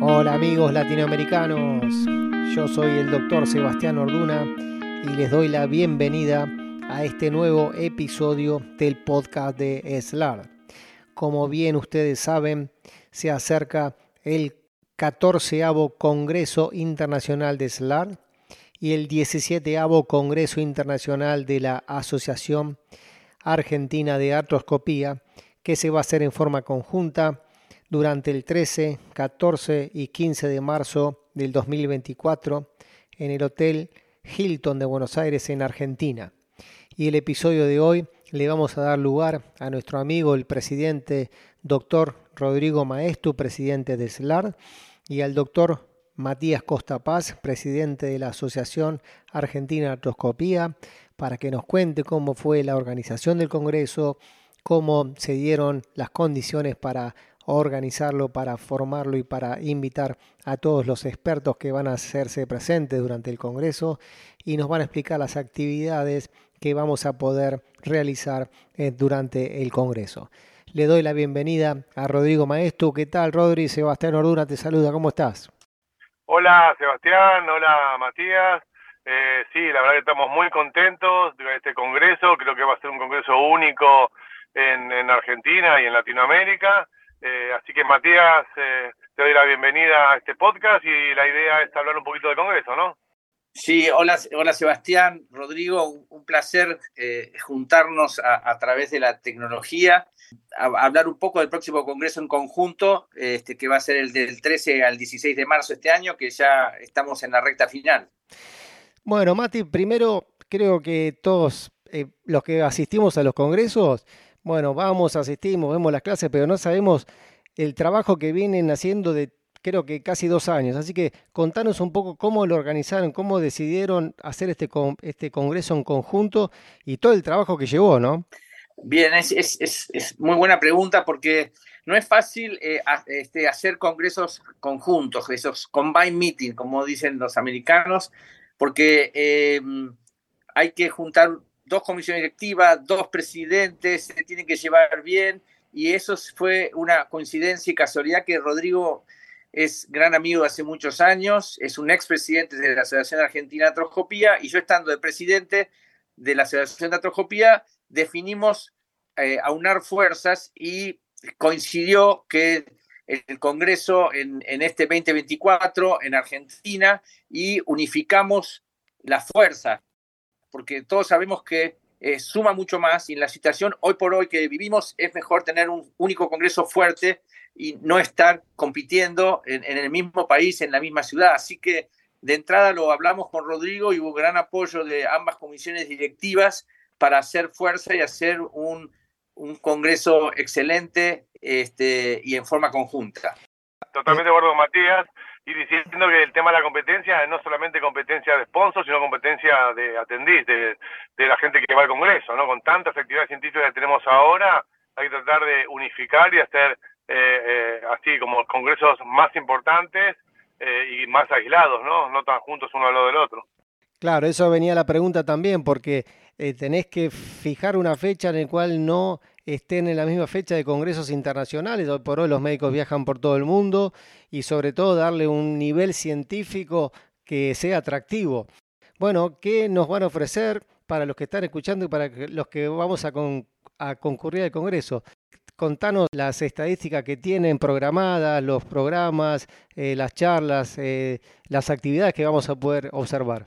Hola amigos latinoamericanos, yo soy el doctor Sebastián Orduna y les doy la bienvenida a este nuevo episodio del podcast de SLAR. Como bien ustedes saben, se acerca el 14 Congreso Internacional de SLAR y el 17 Congreso Internacional de la Asociación Argentina de Artroscopía, que se va a hacer en forma conjunta durante el 13, 14 y 15 de marzo del 2024 en el Hotel Hilton de Buenos Aires en Argentina. Y el episodio de hoy le vamos a dar lugar a nuestro amigo el presidente doctor Rodrigo Maestu, presidente de SLAR, y al doctor Matías Costa Paz, presidente de la Asociación Argentina Artroscopía, para que nos cuente cómo fue la organización del Congreso, cómo se dieron las condiciones para organizarlo, para formarlo y para invitar a todos los expertos que van a hacerse presentes durante el Congreso y nos van a explicar las actividades que vamos a poder realizar eh, durante el Congreso. Le doy la bienvenida a Rodrigo Maestu. ¿Qué tal, Rodri? Sebastián Orduna te saluda. ¿Cómo estás? Hola, Sebastián. Hola, Matías. Eh, sí, la verdad que estamos muy contentos de este Congreso. Creo que va a ser un Congreso único en Argentina y en Latinoamérica. Eh, así que Matías, eh, te doy la bienvenida a este podcast y la idea es hablar un poquito de Congreso, ¿no? Sí, hola, hola Sebastián, Rodrigo, un, placer eh, juntarnos a, través de la tecnología, a, hablar un poco del próximo Congreso en conjunto, este, que va a ser el del 13 al 16 de marzo este año, que ya estamos en la recta final. Bueno, Mati, primero creo que todos los que asistimos a los congresos bueno, vamos, asistimos, vemos las clases, pero no sabemos el trabajo que vienen haciendo de creo que casi dos años. Así que contanos un poco cómo lo organizaron, cómo decidieron hacer este, este congreso en conjunto y todo el trabajo que llevó, ¿no? Bien, es, es, muy buena pregunta porque no es fácil eh, este, hacer congresos conjuntos, esos combine meeting, como dicen los americanos, porque eh, hay que juntar dos comisiones directivas, dos presidentes, se tienen que llevar bien y eso fue una coincidencia y casualidad que Rodrigo es gran amigo de hace muchos años, es un expresidente de la Asociación Argentina de Atroscopía y yo estando de presidente de la Asociación de Atroscopía definimos eh, aunar fuerzas y coincidió que el Congreso en, este 2024 en Argentina y unificamos la fuerza porque todos sabemos que eh, suma mucho más y en la situación hoy por hoy que vivimos es mejor tener un único Congreso fuerte y no estar compitiendo en, el mismo país, en la misma ciudad. Así que de entrada lo hablamos con Rodrigo y hubo gran apoyo de ambas comisiones directivas para hacer fuerza y hacer un, un Congreso excelente este, y en forma conjunta. Totalmente de Matías y diciendo que el tema de la competencia es no solamente competencia de sponsor, sino competencia de atendiz, de, la gente que va al Congreso, ¿no? Con tantas actividades científicas que tenemos ahora, hay que tratar de unificar y hacer eh, eh, así como congresos más importantes eh, y más aislados, ¿no? No tan juntos uno al lado del otro. Claro, eso venía la pregunta también, porque tenés que fijar una fecha en la cual no estén en la misma fecha de congresos internacionales. Hoy por hoy los médicos viajan por todo el mundo y sobre todo darle un nivel científico que sea atractivo. Bueno, ¿qué nos van a ofrecer para los que están escuchando y para los que vamos a, concurrir al Congreso? Contanos las estadísticas que tienen programadas, los programas, eh, las charlas, eh, las actividades que vamos a poder observar.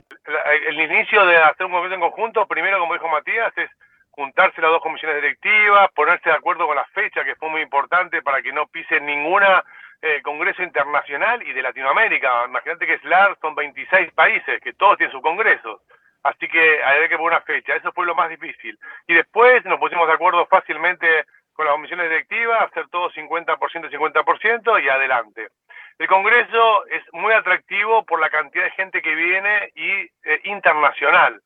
El inicio de hacer un congreso en conjunto, primero, como dijo Matías, es juntarse las dos comisiones directivas, ponerse de acuerdo con la fecha, que fue muy importante para que no pisen ninguna eh, congreso internacional y de Latinoamérica. Imagínate que SLAR son 26 países, que todos tienen su congreso. Así que hay que poner una fecha, eso fue lo más difícil. Y después nos pusimos de acuerdo fácilmente con las comisiones directivas, hacer todo 50%, 50% y adelante. El Congreso es muy atractivo por la cantidad de gente que viene y eh, internacional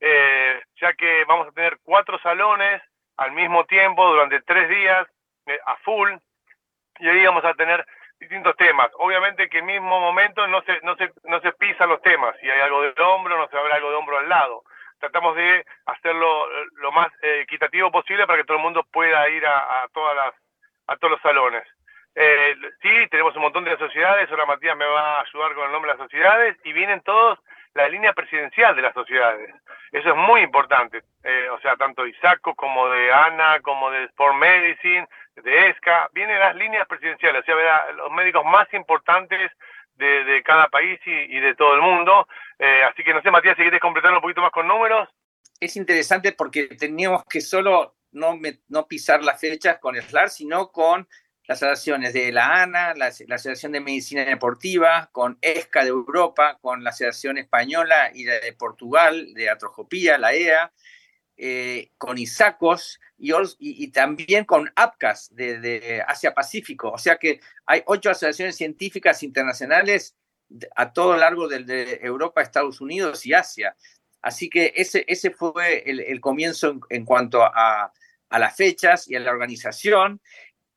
eh, ya que vamos a tener cuatro salones al mismo tiempo durante tres días eh, a full y ahí vamos a tener distintos temas. Obviamente que en el mismo momento no se, no se, no se pisan los temas. Si hay algo de hombro, no se ver algo de hombro al lado. Tratamos de hacerlo eh, lo más eh, equitativo posible para que todo el mundo pueda ir a, a, todas las, a todos los salones. eh, sí, tenemos un montón de sociedades, ahora Matías me va a ayudar con el nombre de las sociedades, y vienen todos la línea presidencial de las sociedades. Eso es muy importante. Eh, o sea, tanto de ISACO como de ANA, como de Sport Medicine, de ESCA, vienen las líneas presidenciales, o sea, los médicos más importantes de, cada país y, de todo el mundo. Eh, así que no sé, Matías, si quieres completar un poquito más con números. Es interesante porque teníamos que solo no, pisar las fechas con SLAR, sino con las asociaciones de la ANA, la, Asociación de Medicina Deportiva, con ESCA de Europa, con la Asociación Española y la de Portugal, de Atrojopía, la EA, eh, con ISACOS y, y, también con APCAS de, Asia Pacífico. O sea que hay ocho asociaciones científicas internacionales a todo largo de, Europa, Estados Unidos y Asia. Así que ese, ese fue el, comienzo en, cuanto a, a, las fechas y a la organización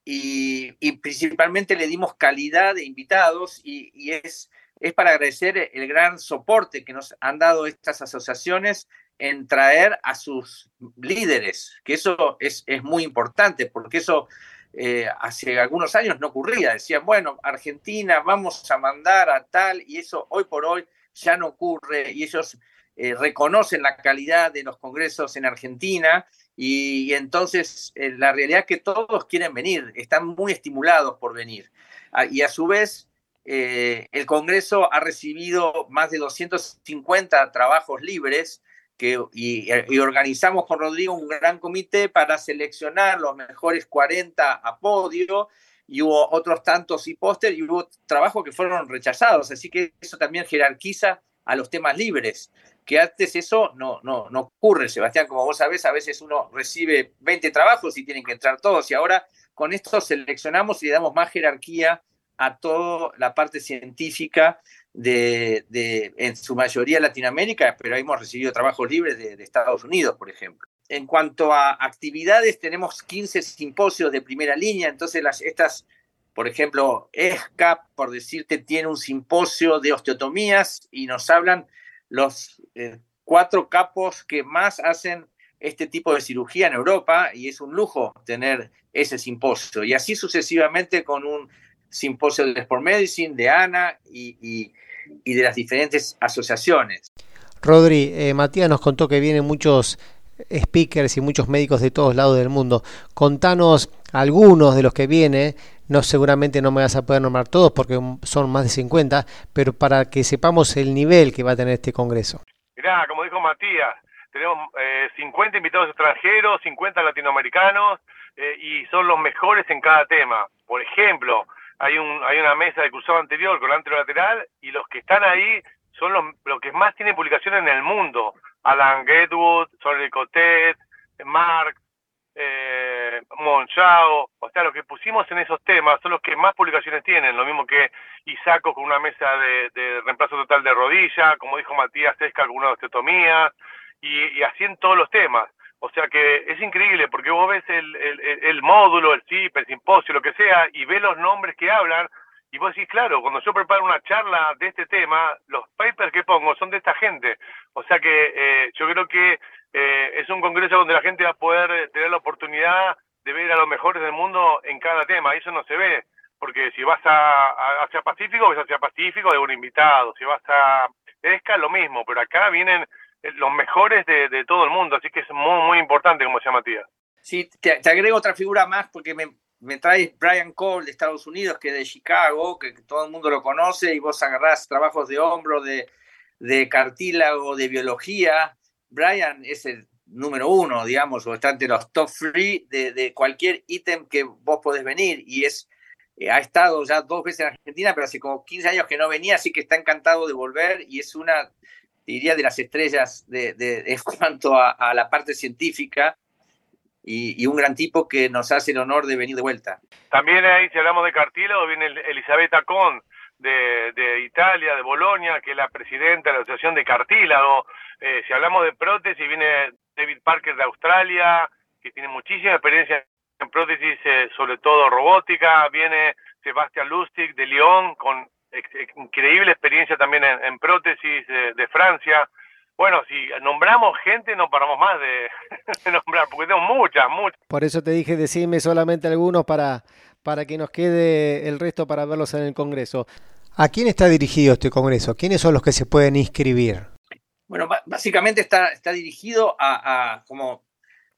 y, principalmente le dimos calidad de invitados y, es, es para agradecer el gran soporte que nos han dado estas asociaciones en traer a sus líderes, que eso es, es muy importante, porque eso eh, hace algunos años no ocurría. Decían, bueno, Argentina, vamos a mandar a tal, y eso hoy por hoy ya no ocurre, y ellos eh, reconocen la calidad de los congresos en Argentina y, entonces eh, la realidad es que todos quieren venir, están muy estimulados por venir. Ah, y a su vez, eh, el Congreso ha recibido más de 250 trabajos libres que, y, organizamos con Rodrigo un gran comité para seleccionar los mejores 40 a podio y hubo otros tantos y póster y hubo trabajos que fueron rechazados. Así que eso también jerarquiza a los temas libres que antes eso no, no, no ocurre, Sebastián, como vos sabés, a veces uno recibe 20 trabajos y tienen que entrar todos, y ahora con esto seleccionamos y le damos más jerarquía a toda la parte científica de, de en su mayoría Latinoamérica, pero hemos recibido trabajos libres de, Estados Unidos, por ejemplo. En cuanto a actividades, tenemos 15 simposios de primera línea, entonces las, estas, por ejemplo, ESCAP, por decirte, tiene un simposio de osteotomías y nos hablan los eh, cuatro capos que más hacen este tipo de cirugía en Europa y es un lujo tener ese simposio. Y así sucesivamente con un simposio de Sport Medicine, de ANA y, de las diferentes asociaciones. Rodri, eh, Matías nos contó que vienen muchos speakers y muchos médicos de todos lados del mundo. Contanos algunos de los que vienen, no seguramente no me vas a poder nombrar todos porque son más de 50, pero para que sepamos el nivel que va a tener este congreso. Mirá, como dijo Matías, tenemos 50 eh, invitados extranjeros, 50 latinoamericanos eh, y son los mejores en cada tema. Por ejemplo, hay, un, hay una mesa de cruzado anterior con anterolateral y los que están ahí son los, los que más tienen publicaciones en el mundo. Alan Getwood, Sol Cotet, Mark, O sea, lo que pusimos en esos temas son los que más publicaciones tienen, lo mismo que Isaco con una mesa de, reemplazo total de rodilla, como dijo Matías Esca con una osteotomía, y, así en todos los temas. O sea que es increíble porque vos ves el, el, el módulo, el CIP, el simposio, lo que sea, y ves los nombres que hablan, y vos decís, claro, cuando yo preparo una charla de este tema, los papers que pongo son de esta gente. O sea que eh, yo creo que eh, es un congreso donde la gente va a poder tener la oportunidad de ver a los mejores del mundo en cada tema. Eso no se ve, porque si vas a, hacia Pacífico, ves hacia Pacífico de un invitado. Si vas a ESCA, lo mismo. Pero acá vienen los mejores de, todo el mundo. Así que es muy, muy importante, como decía Matías. Sí, te, te agrego otra figura más porque me, me traes Brian Cole de Estados Unidos, que es de Chicago, que todo el mundo lo conoce, y vos agarrás trabajos de hombro, de, de cartílago, de biología. Brian es el número uno, digamos, o está los top three de, cualquier ítem que vos podés venir, y es eh, ha estado ya dos veces en Argentina, pero hace como 15 años que no venía, así que está encantado de volver y es una, diría, de las estrellas de, de en cuanto a, la parte científica y, un gran tipo que nos hace el honor de venir de vuelta. También ahí, si hablamos de cartílago, viene Elisabetta Con de, de Italia, de Bolonia, que es la presidenta de la Asociación de Cartílago. Eh, si hablamos de prótesis, viene David Parker de Australia, que tiene muchísima experiencia en prótesis, eh, sobre todo robótica. Viene Sebastián Lustig de Lyon, con increíble experiencia también en, prótesis de Francia. Bueno, si nombramos gente no paramos más de, nombrar, porque tenemos muchas, muchas. Por eso te dije, decime solamente algunos para, para que nos quede el resto para verlos en el Congreso. ¿A quién está dirigido este Congreso? ¿Quiénes son los que se pueden inscribir? Bueno, básicamente está, está dirigido a, como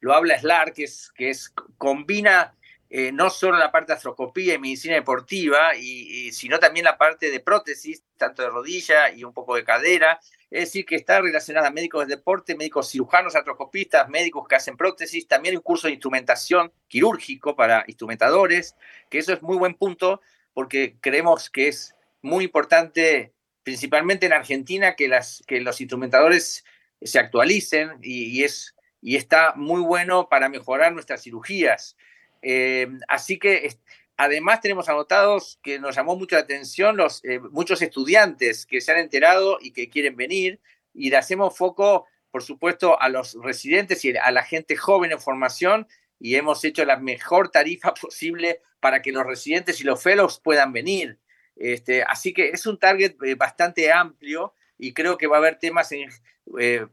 lo habla SLAR, que es, que es combina eh, no solo la parte de astroscopía y medicina deportiva, y, sino también la parte de prótesis, tanto de rodilla y un poco de cadera. Es decir, que está relacionada a médicos de deporte, médicos cirujanos, astroscopistas, médicos que hacen prótesis, también un curso de instrumentación quirúrgico para instrumentadores, que eso es muy buen punto porque creemos que es muy importante, principalmente en Argentina, que, los instrumentadores se actualicen y, es, y está muy bueno para mejorar nuestras cirugías. Eh, así que además tenemos anotados que nos llamó mucho la atención los eh, muchos estudiantes que se han enterado y que quieren venir y le hacemos foco, por supuesto, a los residentes y a la gente joven en formación y hemos hecho la mejor tarifa posible para que los residentes y los fellows puedan venir. Este, así que es un target eh, bastante amplio y creo que va a haber temas en,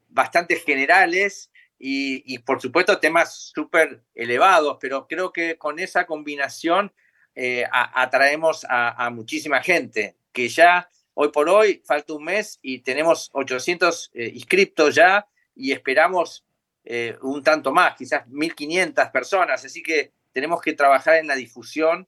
bastante generales y, por supuesto temas súper elevados, pero creo que con esa combinación eh, atraemos a, muchísima gente, que ya hoy por hoy falta un mes y tenemos 800 eh, inscriptos ya y esperamos eh, un tanto más, quizás 1.500 personas, así que tenemos que trabajar en la difusión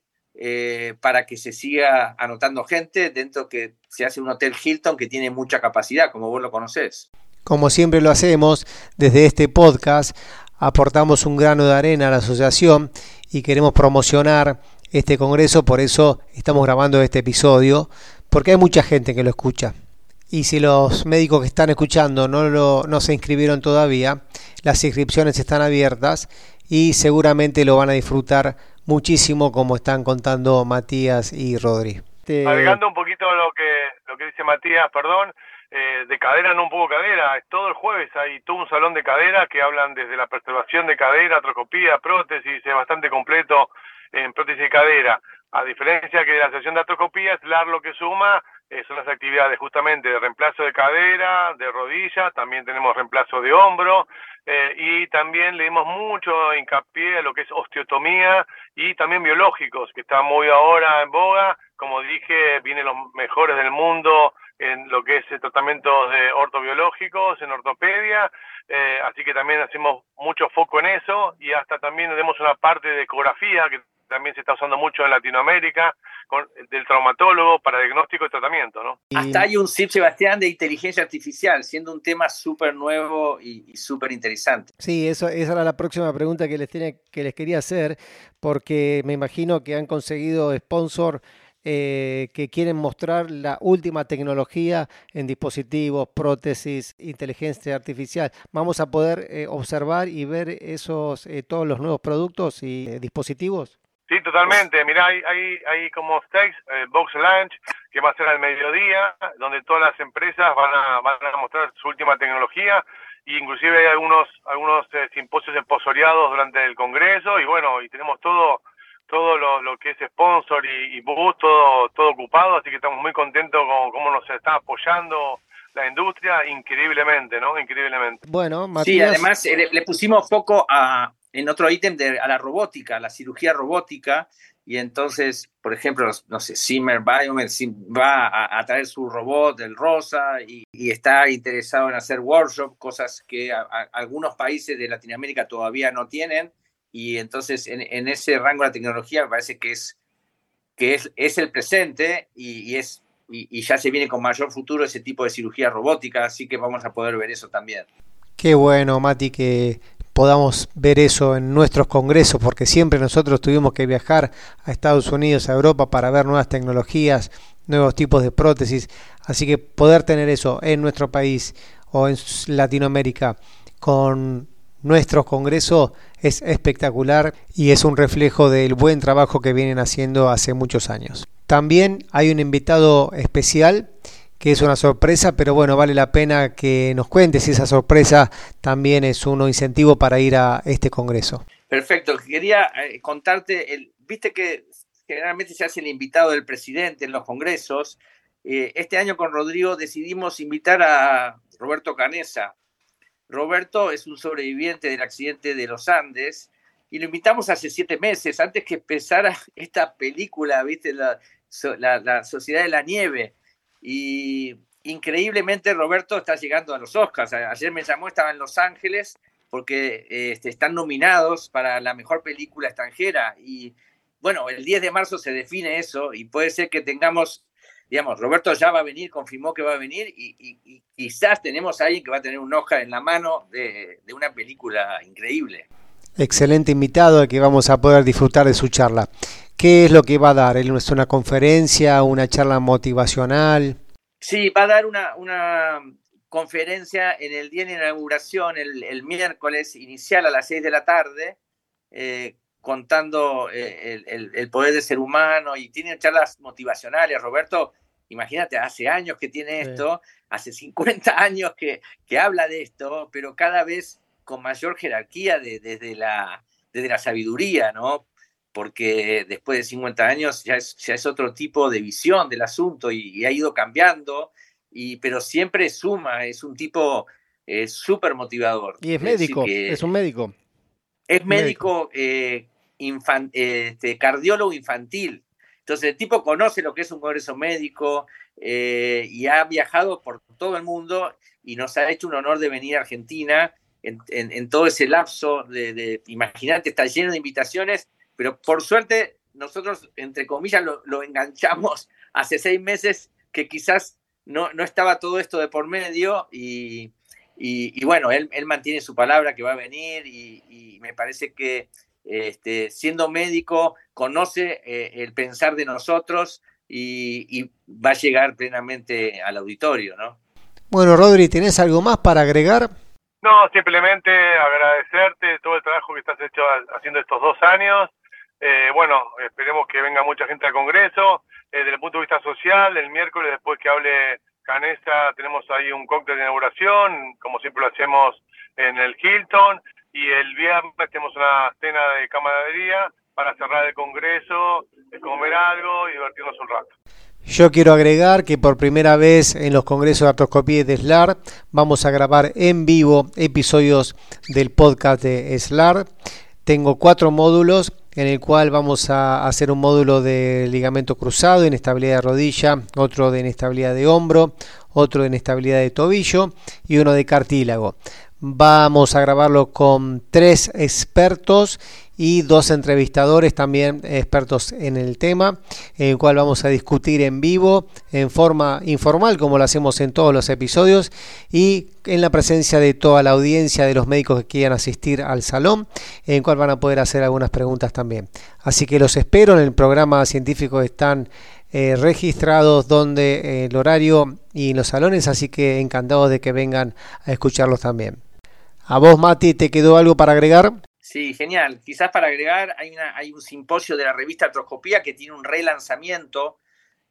para que se siga anotando gente dentro que se hace un hotel Hilton que tiene mucha capacidad, como vos lo conocés. Como siempre lo hacemos, desde este podcast aportamos un grano de arena a la asociación y queremos promocionar este congreso, por eso estamos grabando este episodio, porque hay mucha gente que lo escucha. Y si los médicos que están escuchando no, lo, no se inscribieron todavía, las inscripciones están abiertas y seguramente lo van a disfrutar muchísimo como están contando Matías y Rodri. Agregando un poquito lo que, lo que dice Matías, perdón, eh, de cadera, no un poco cadera, todo el jueves hay todo un salón de cadera que hablan desde la preservación de cadera, atrocopía, prótesis, es bastante completo en prótesis de cadera. A diferencia que la sesión de atrocopía, LAR lo que suma eh, son las actividades justamente de reemplazo de cadera, de rodilla, también tenemos reemplazo de hombro eh, y también le dimos mucho hincapié a lo que es osteotomía y también biológicos, que está muy ahora en boga. Como dije, vienen los mejores del mundo en lo que es el tratamiento de ortobiológicos, en ortopedia, eh, así que también hacemos mucho foco en eso y hasta también tenemos una parte de ecografía que también se está usando mucho en Latinoamérica, con, del traumatólogo para diagnóstico y tratamiento, ¿no? Hasta hay un CIP, Sebastián, de inteligencia artificial, siendo un tema súper nuevo y, súper interesante. Sí, eso, esa era la próxima pregunta que les, tiene, que les quería hacer, porque me imagino que han conseguido sponsor eh, que quieren mostrar la última tecnología en dispositivos, prótesis, inteligencia artificial. Vamos a poder eh, observar y ver esos eh, todos los nuevos productos y dispositivos. Sí, totalmente. Mira, hay, hay, hay como stakes, Box Lunch, que va a ser al mediodía, donde todas las empresas van a, van a mostrar su última tecnología y inclusive hay algunos algunos simposios esposoriados durante el congreso y bueno, y tenemos todo todo lo, lo que es sponsor y, y bus, todo, todo ocupado, así que estamos muy contentos con cómo nos está apoyando la industria increíblemente, ¿no? Increíblemente. Bueno, Matías... Sí, además eh, le, pusimos foco a, en otro ítem de, a la robótica, la cirugía robótica, y entonces, por ejemplo, no sé, Zimmer Biomed va a, traer su robot, el Rosa, y, y, está interesado en hacer workshop, cosas que algunos países de Latinoamérica todavía no tienen, y entonces en, ese rango de la tecnología me parece que es, que es, es el presente y, es, y, ya se viene con mayor futuro ese tipo de cirugía robótica, así que vamos a poder ver eso también. Qué bueno, Mati, que podamos ver eso en nuestros congresos, porque siempre nosotros tuvimos que viajar a Estados Unidos, a Europa, para ver nuevas tecnologías, nuevos tipos de prótesis. Así que poder tener eso en nuestro país o en Latinoamérica con nuestros congresos es espectacular y es un reflejo del buen trabajo que vienen haciendo hace muchos años. También hay un invitado especial que es una sorpresa, pero bueno, vale la pena que nos cuentes si esa sorpresa también es un incentivo para ir a este congreso. Perfecto, quería eh, contarte, viste que generalmente se hace el invitado del presidente en los congresos. Eh, este año con Rodrigo decidimos invitar a Roberto Canesa, Roberto es un sobreviviente del accidente de los Andes y lo invitamos hace siete meses, antes que empezara esta película, ¿viste? La, Sociedad de la Nieve. Y increíblemente Roberto está llegando a los Oscars. Ayer me llamó, estaba en Los Ángeles, porque este, están nominados para la mejor película extranjera. Y bueno, el 10 de marzo se define eso y puede ser que tengamos digamos, Roberto ya va a venir, confirmó que va a venir y, quizás tenemos a alguien que va a tener un Oscar en la mano de, una película increíble. Excelente invitado que vamos a poder disfrutar de su charla. ¿Qué es lo que va a dar? ¿Es una conferencia, una charla motivacional? Sí, va a dar una, una conferencia en el día de inauguración, el, miércoles inicial a las 6 de la tarde, eh, contando eh, el, poder del ser humano y tiene charlas motivacionales. Roberto, imagínate, hace años que tiene esto, hace 50 años que, que habla de esto, pero cada vez con mayor jerarquía desde, la, desde la sabiduría, ¿no? Porque después de 50 años ya es, ya es otro tipo de visión del asunto y, ha ido cambiando, y, pero siempre suma, es un tipo eh, súper motivador. Y es médico, es un médico. Es médico, eh, este, cardiólogo infantil. Entonces el tipo conoce lo que es un congreso médico eh, y ha viajado por todo el mundo y nos ha hecho un honor de venir a Argentina en, todo ese lapso de, imagínate, está lleno de invitaciones, pero por suerte nosotros, entre comillas, lo, enganchamos hace seis meses que quizás no, no, estaba todo esto de por medio y, bueno, él, mantiene su palabra que va a venir y me parece que este, siendo médico, conoce eh, el pensar de nosotros y, va a llegar plenamente al auditorio, ¿no? Bueno, Rodri, ¿tenés algo más para agregar? No, simplemente agradecerte todo el trabajo que estás hecho haciendo estos dos años. Eh, bueno, esperemos que venga mucha gente al Congreso. Eh, desde el punto de vista social, el miércoles, después que hable Canesa, tenemos ahí un cóctel de inauguración, como siempre lo hacemos en el Hilton y el viernes tenemos una cena de camaradería para cerrar el congreso, comer algo y divertirnos un rato. Yo quiero agregar que por primera vez en los congresos de artroscopía de SLAR vamos a grabar en vivo episodios del podcast de SLAR. Tengo cuatro módulos en el cual vamos a hacer un módulo de ligamento cruzado, inestabilidad de rodilla, otro de inestabilidad de hombro, otro de inestabilidad de tobillo y uno de cartílago. Vamos a grabarlo con tres expertos y dos entrevistadores también expertos en el tema, en el cual vamos a discutir en vivo, en forma informal, como lo hacemos en todos los episodios, y en la presencia de toda la audiencia de los médicos que quieran asistir al salón, en el cual van a poder hacer algunas preguntas también. Así que los espero en el programa científico están eh, registrados donde eh, el horario y los salones, así que encantados de que vengan a escucharlos también. A vos, Mati, ¿te quedó algo para agregar? Sí, genial. Quizás para agregar, hay, un simposio de la revista Artroscopía que tiene un relanzamiento,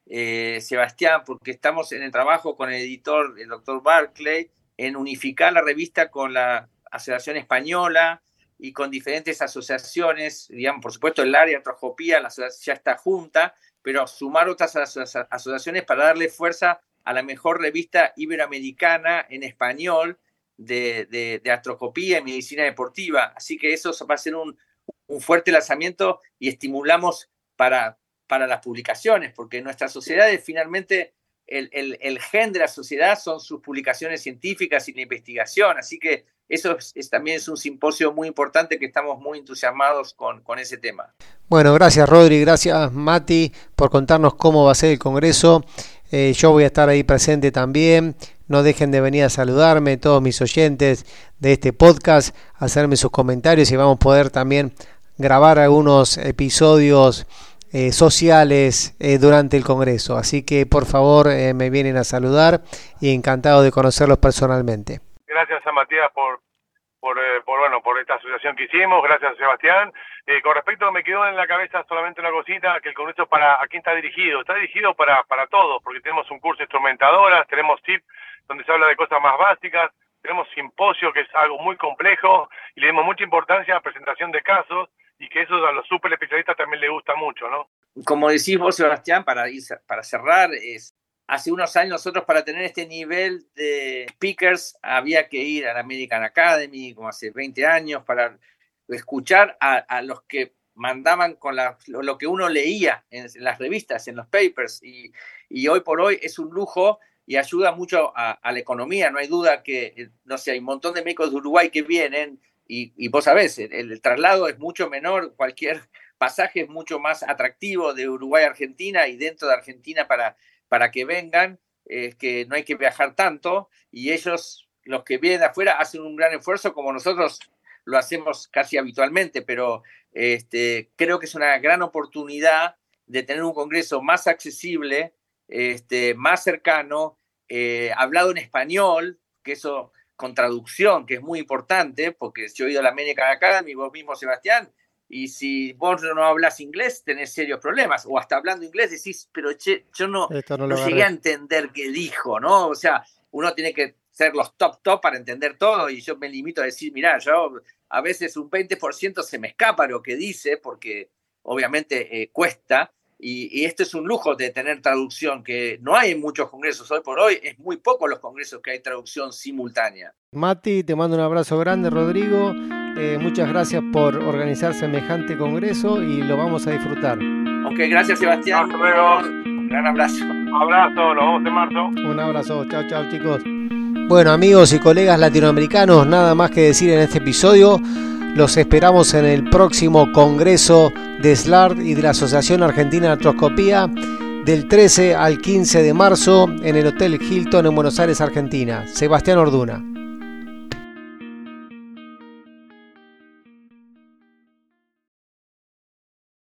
eh, Sebastián, porque estamos en el trabajo con el editor, el doctor Barclay, en unificar la revista con la Asociación Española y con diferentes asociaciones, digamos, por supuesto el área de artroscopía ya está junta, pero sumar otras asociaciones para darle fuerza a la mejor revista iberoamericana en español de, de, astrocopía y medicina deportiva. Así que eso va a ser un, fuerte lanzamiento y estimulamos para, para las publicaciones, porque nuestra sociedad es finalmente el, el, gen de la sociedad son sus publicaciones científicas y la investigación. Así que eso es, también es un simposio muy importante que estamos muy entusiasmados con, con ese tema. Bueno, gracias Rodri, gracias Mati por contarnos cómo va a ser el Congreso. Eh, yo voy a estar ahí presente también. No dejen de venir a saludarme, todos mis oyentes de este podcast, hacerme sus comentarios y vamos a poder también grabar algunos episodios eh, sociales eh, durante el Congreso. Así que por favor me vienen a saludar y encantado de conocerlos personalmente. Gracias a Matías por, por, por, bueno, por esta asociación que hicimos, gracias Sebastián. Eh, con respecto, me quedó en la cabeza solamente una cosita, que el Congreso para, ¿a quién está dirigido? Está dirigido para, para todos, porque tenemos un curso de instrumentadoras, tenemos TIP, donde se habla de cosas más básicas, tenemos simposio, que es algo muy complejo, y le damos mucha importancia a la presentación de casos, y que eso a los super especialistas también le gusta mucho, ¿no? Como decís vos, Sebastián, para, para cerrar, es, hace unos años nosotros para tener este nivel de speakers había que ir a la American Academy, como hace 20 años, para escuchar a, los que mandaban con lo, que uno leía en, las revistas, en los papers, y, hoy por hoy es un lujo y ayuda mucho a, la economía. No hay duda que, eh, no sé, hay un montón de médicos de Uruguay que vienen y, vos sabés, el, traslado es mucho menor, cualquier pasaje es mucho más atractivo de Uruguay a Argentina y dentro de Argentina para, para que vengan, es que no hay que viajar tanto y ellos, los que vienen afuera, hacen un gran esfuerzo como nosotros lo hacemos casi habitualmente, pero este, creo que es una gran oportunidad de tener un Congreso más accesible, este, más cercano, eh, hablado en español, que eso con traducción, que es muy importante, porque yo he ido a la American Academy, vos mismo, Sebastián, y si vos no hablas inglés, tenés serios problemas, o hasta hablando inglés decís, pero che, yo no, no, llegué a entender qué dijo, ¿no? O sea, uno tiene que ser los top top para entender todo, y yo me limito a decir, mira, yo a veces un 20% se me escapa lo que dice, porque obviamente eh, cuesta, y, esto es un lujo de tener traducción, que no hay en muchos congresos hoy por hoy, es muy poco los congresos que hay traducción simultánea. Mati, te mando un abrazo grande, Rodrigo. Eh, muchas gracias por organizar semejante congreso y lo vamos a disfrutar. Ok, gracias Sebastián. Hasta luego. Un gran abrazo. Un abrazo, nos vemos en marzo. Un abrazo, chao, chao chicos. Bueno amigos y colegas latinoamericanos, nada más que decir en este episodio. Los esperamos en el próximo Congreso de SLARD y de la Asociación Argentina de Artroscopía del 13 al 15 de marzo en el Hotel Hilton en Buenos Aires, Argentina. Sebastián Orduna.